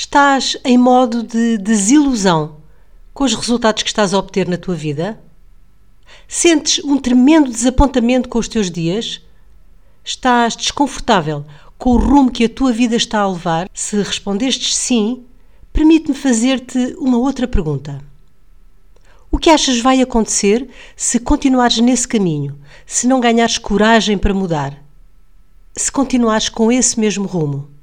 Estás em modo de desilusão com os resultados que estás a obter na tua vida? Sentes um tremendo desapontamento com os teus dias? Estás desconfortável com o rumo que a tua vida está a levar? Se respondestes sim, permite-me fazer-te uma outra pergunta. O que achas vai acontecer se continuares nesse caminho, se não ganhares coragem para mudar, se continuares com esse mesmo rumo?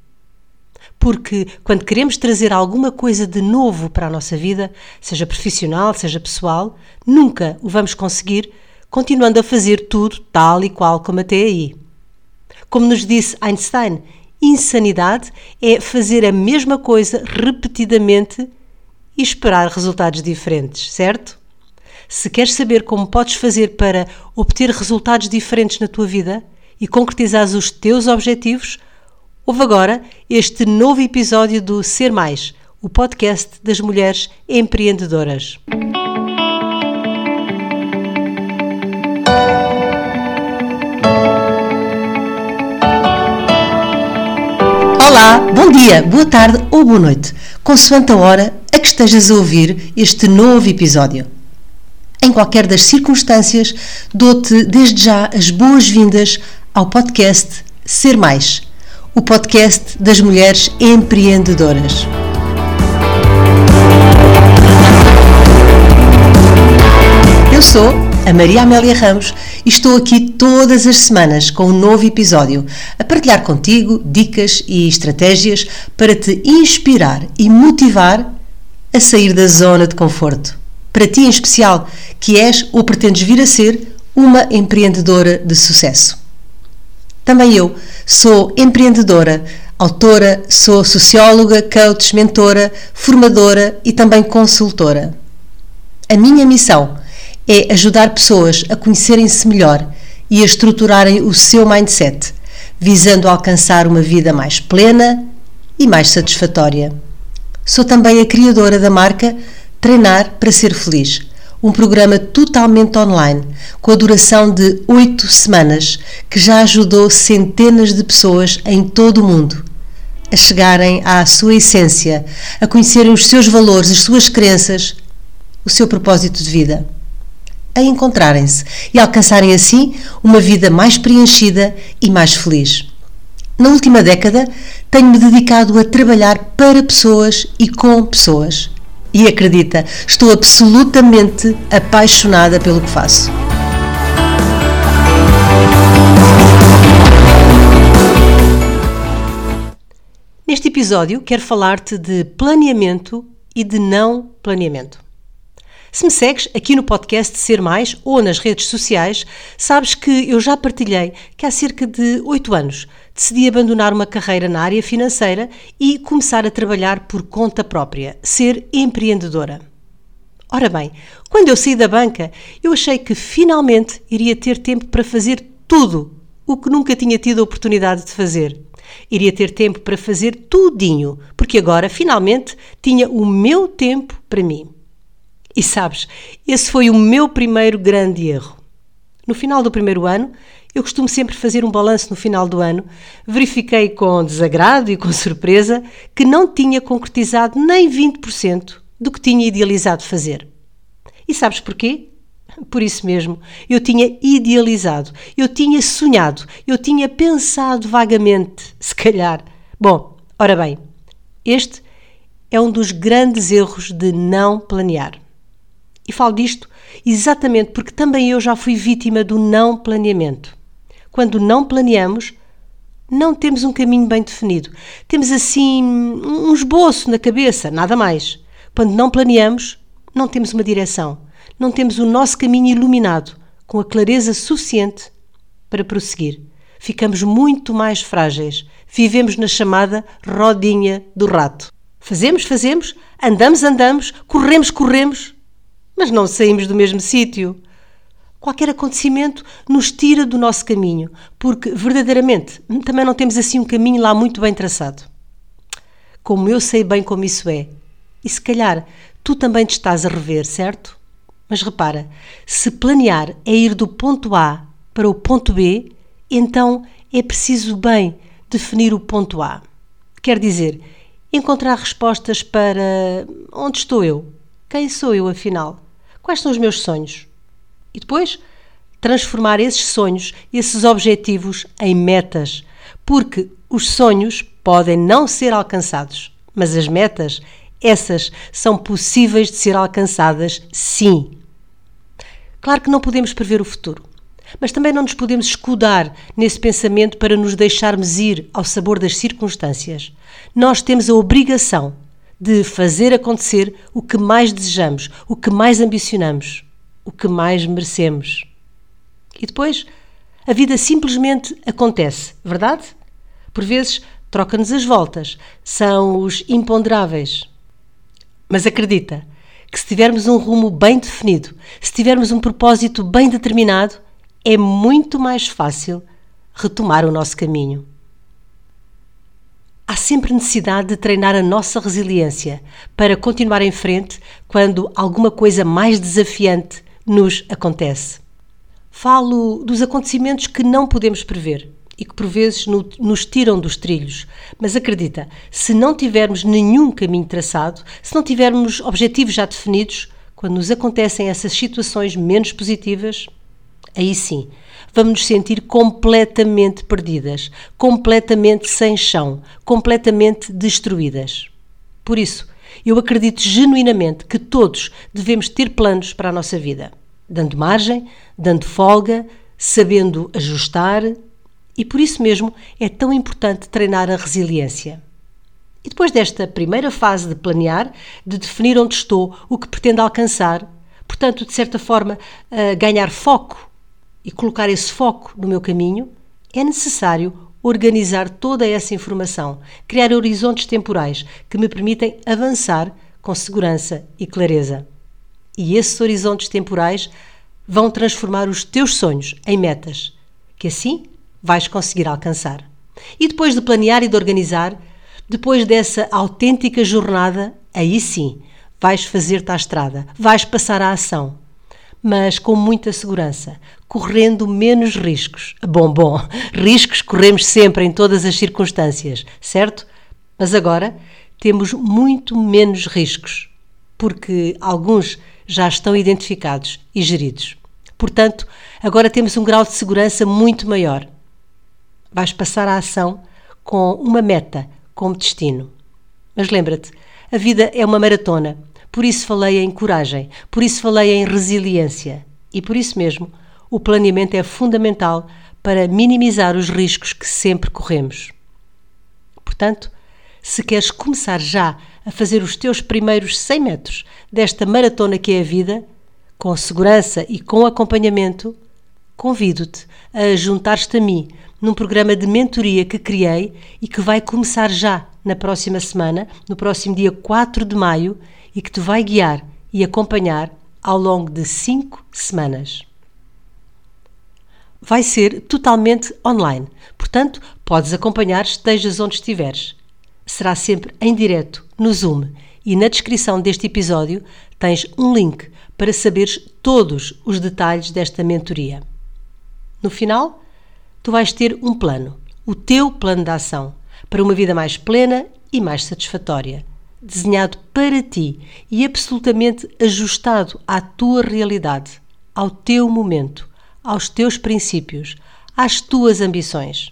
Porque quando queremos trazer alguma coisa de novo para a nossa vida, seja profissional, seja pessoal, nunca o vamos conseguir continuando a fazer tudo tal e qual como até aí. Como nos disse Einstein, insanidade é fazer a mesma coisa repetidamente e esperar resultados diferentes, certo? Se queres saber como podes fazer para obter resultados diferentes na tua vida e concretizar os teus objetivos, Houve agora este novo episódio do Ser Mais, o podcast das mulheres empreendedoras. Olá, bom dia, boa tarde ou boa noite, consoante a hora a que estejas a ouvir este novo episódio. Em qualquer das circunstâncias, dou-te desde já as boas-vindas ao podcast Ser Mais o podcast das mulheres empreendedoras. Eu sou a Maria Amélia Ramos e estou aqui todas as semanas com um novo episódio a partilhar contigo dicas e estratégias para te inspirar e motivar a sair da zona de conforto. Para ti em especial, que és ou pretendes vir a ser uma empreendedora de sucesso. Também eu sou empreendedora, autora, sou socióloga, coach, mentora, formadora e também consultora. A minha missão é ajudar pessoas a conhecerem-se melhor e a estruturarem o seu mindset, visando alcançar uma vida mais plena e mais satisfatória. Sou também a criadora da marca Treinar para Ser Feliz um programa totalmente online, com a duração de oito semanas, que já ajudou centenas de pessoas em todo o mundo a chegarem à sua essência, a conhecerem os seus valores, as suas crenças, o seu propósito de vida, a encontrarem-se e alcançarem assim uma vida mais preenchida e mais feliz. Na última década, tenho-me dedicado a trabalhar para pessoas e com pessoas e acredita, estou absolutamente apaixonada pelo que faço. Neste episódio, quero falar-te de planeamento e de não planeamento. Se me segues aqui no podcast Ser Mais ou nas redes sociais, sabes que eu já partilhei que há cerca de oito anos decidi abandonar uma carreira na área financeira e começar a trabalhar por conta própria, ser empreendedora. Ora bem, quando eu saí da banca, eu achei que finalmente iria ter tempo para fazer tudo o que nunca tinha tido a oportunidade de fazer. Iria ter tempo para fazer tudinho, porque agora finalmente tinha o meu tempo para mim. E sabes, esse foi o meu primeiro grande erro. No final do primeiro ano, eu costumo sempre fazer um balanço no final do ano. Verifiquei com desagrado e com surpresa que não tinha concretizado nem 20% do que tinha idealizado fazer. E sabes porquê? Por isso mesmo, eu tinha idealizado, eu tinha sonhado, eu tinha pensado vagamente, se calhar. Bom, ora bem, este é um dos grandes erros de não planear. E falo disto exatamente porque também eu já fui vítima do não planeamento. Quando não planeamos, não temos um caminho bem definido. Temos assim um esboço na cabeça, nada mais. Quando não planeamos, não temos uma direção. Não temos o nosso caminho iluminado, com a clareza suficiente para prosseguir. Ficamos muito mais frágeis. Vivemos na chamada rodinha do rato. Fazemos, fazemos, andamos, andamos, corremos, corremos, mas não saímos do mesmo sítio. Qualquer acontecimento nos tira do nosso caminho, porque verdadeiramente também não temos assim um caminho lá muito bem traçado. Como eu sei bem como isso é, e se calhar tu também te estás a rever, certo? Mas repara, se planear é ir do ponto A para o ponto B, então é preciso bem definir o ponto A. Quer dizer, encontrar respostas para onde estou eu? Quem sou eu afinal? Quais são os meus sonhos? E depois transformar esses sonhos, esses objetivos em metas, porque os sonhos podem não ser alcançados, mas as metas, essas são possíveis de ser alcançadas sim. Claro que não podemos prever o futuro, mas também não nos podemos escudar nesse pensamento para nos deixarmos ir ao sabor das circunstâncias. Nós temos a obrigação de fazer acontecer o que mais desejamos, o que mais ambicionamos, o que mais merecemos. E depois, a vida simplesmente acontece, verdade? Por vezes, troca-nos as voltas, são os imponderáveis. Mas acredita que se tivermos um rumo bem definido, se tivermos um propósito bem determinado, é muito mais fácil retomar o nosso caminho. Há sempre necessidade de treinar a nossa resiliência para continuar em frente quando alguma coisa mais desafiante nos acontece. Falo dos acontecimentos que não podemos prever e que por vezes nos tiram dos trilhos. Mas acredita, se não tivermos nenhum caminho traçado, se não tivermos objetivos já definidos, quando nos acontecem essas situações menos positivas, aí sim vamos nos sentir completamente perdidas, completamente sem chão, completamente destruídas. Por isso, eu acredito genuinamente que todos devemos ter planos para a nossa vida, dando margem, dando folga, sabendo ajustar, e por isso mesmo é tão importante treinar a resiliência. E depois desta primeira fase de planear, de definir onde estou, o que pretendo alcançar, portanto, de certa forma, ganhar foco e colocar esse foco no meu caminho, é necessário organizar toda essa informação, criar horizontes temporais que me permitem avançar com segurança e clareza. E esses horizontes temporais vão transformar os teus sonhos em metas, que assim vais conseguir alcançar. E depois de planear e de organizar, depois dessa autêntica jornada, aí sim vais fazer-te à estrada, vais passar à ação mas com muita segurança, correndo menos riscos. Bom, bom, riscos corremos sempre em todas as circunstâncias, certo? Mas agora temos muito menos riscos, porque alguns já estão identificados e geridos. Portanto, agora temos um grau de segurança muito maior. Vais passar à ação com uma meta como destino. Mas lembra-te, a vida é uma maratona por isso falei em coragem, por isso falei em resiliência. E por isso mesmo, o planeamento é fundamental para minimizar os riscos que sempre corremos. Portanto, se queres começar já a fazer os teus primeiros 100 metros desta maratona que é a vida, com segurança e com acompanhamento, convido-te a juntar-te a mim num programa de mentoria que criei e que vai começar já na próxima semana, no próximo dia 4 de maio, e que te vai guiar e acompanhar ao longo de cinco semanas. Vai ser totalmente online, portanto, podes acompanhar estejas onde estiveres. Será sempre em direto no Zoom e na descrição deste episódio tens um link para saberes todos os detalhes desta mentoria. No final, tu vais ter um plano, o teu plano de ação, para uma vida mais plena e mais satisfatória desenhado para ti e absolutamente ajustado à tua realidade, ao teu momento, aos teus princípios, às tuas ambições.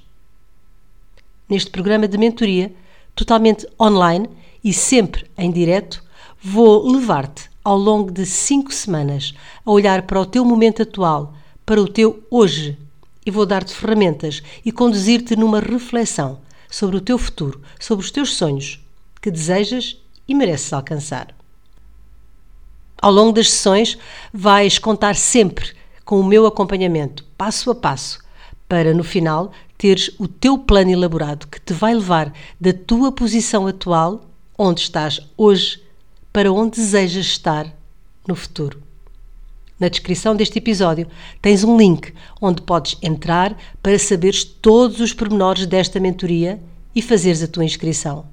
Neste programa de mentoria, totalmente online e sempre em direto, vou levar-te ao longo de cinco semanas a olhar para o teu momento atual, para o teu hoje, e vou dar-te ferramentas e conduzir-te numa reflexão sobre o teu futuro, sobre os teus sonhos que desejas e mereces alcançar. Ao longo das sessões, vais contar sempre com o meu acompanhamento, passo a passo, para no final teres o teu plano elaborado que te vai levar da tua posição atual, onde estás hoje, para onde desejas estar no futuro. Na descrição deste episódio tens um link onde podes entrar para saberes todos os pormenores desta mentoria e fazeres a tua inscrição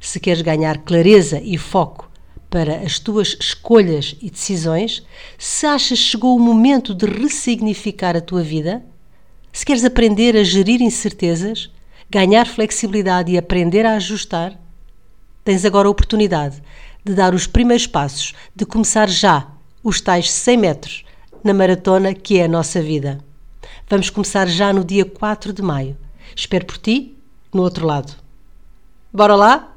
se queres ganhar clareza e foco para as tuas escolhas e decisões, se achas que chegou o momento de ressignificar a tua vida, se queres aprender a gerir incertezas, ganhar flexibilidade e aprender a ajustar, Tens agora a oportunidade de dar os primeiros passos, de começar já os tais 100 metros na maratona que é a nossa vida. Vamos começar já no dia 4 de maio. Espero por ti no outro lado. Bora lá?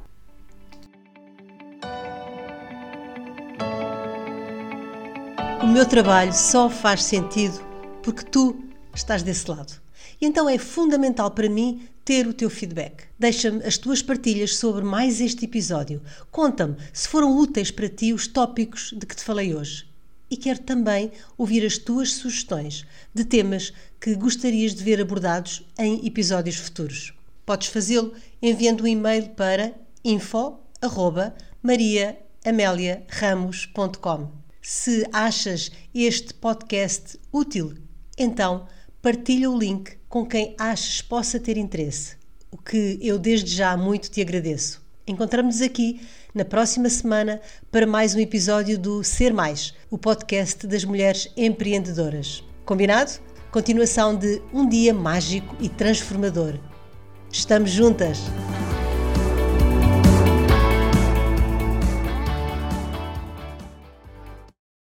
O meu trabalho só faz sentido porque tu estás desse lado. E então é fundamental para mim ter o teu feedback. Deixa-me as tuas partilhas sobre mais este episódio. Conta-me se foram úteis para ti os tópicos de que te falei hoje. E quero também ouvir as tuas sugestões de temas que gostarias de ver abordados em episódios futuros. Podes fazê-lo enviando um e-mail para info@mariaameliaramos.com. Se achas este podcast útil, então partilha o link com quem achas possa ter interesse, o que eu desde já muito te agradeço. Encontramos-nos aqui na próxima semana para mais um episódio do Ser Mais, o podcast das mulheres empreendedoras. Combinado? Continuação de um dia mágico e transformador. Estamos juntas!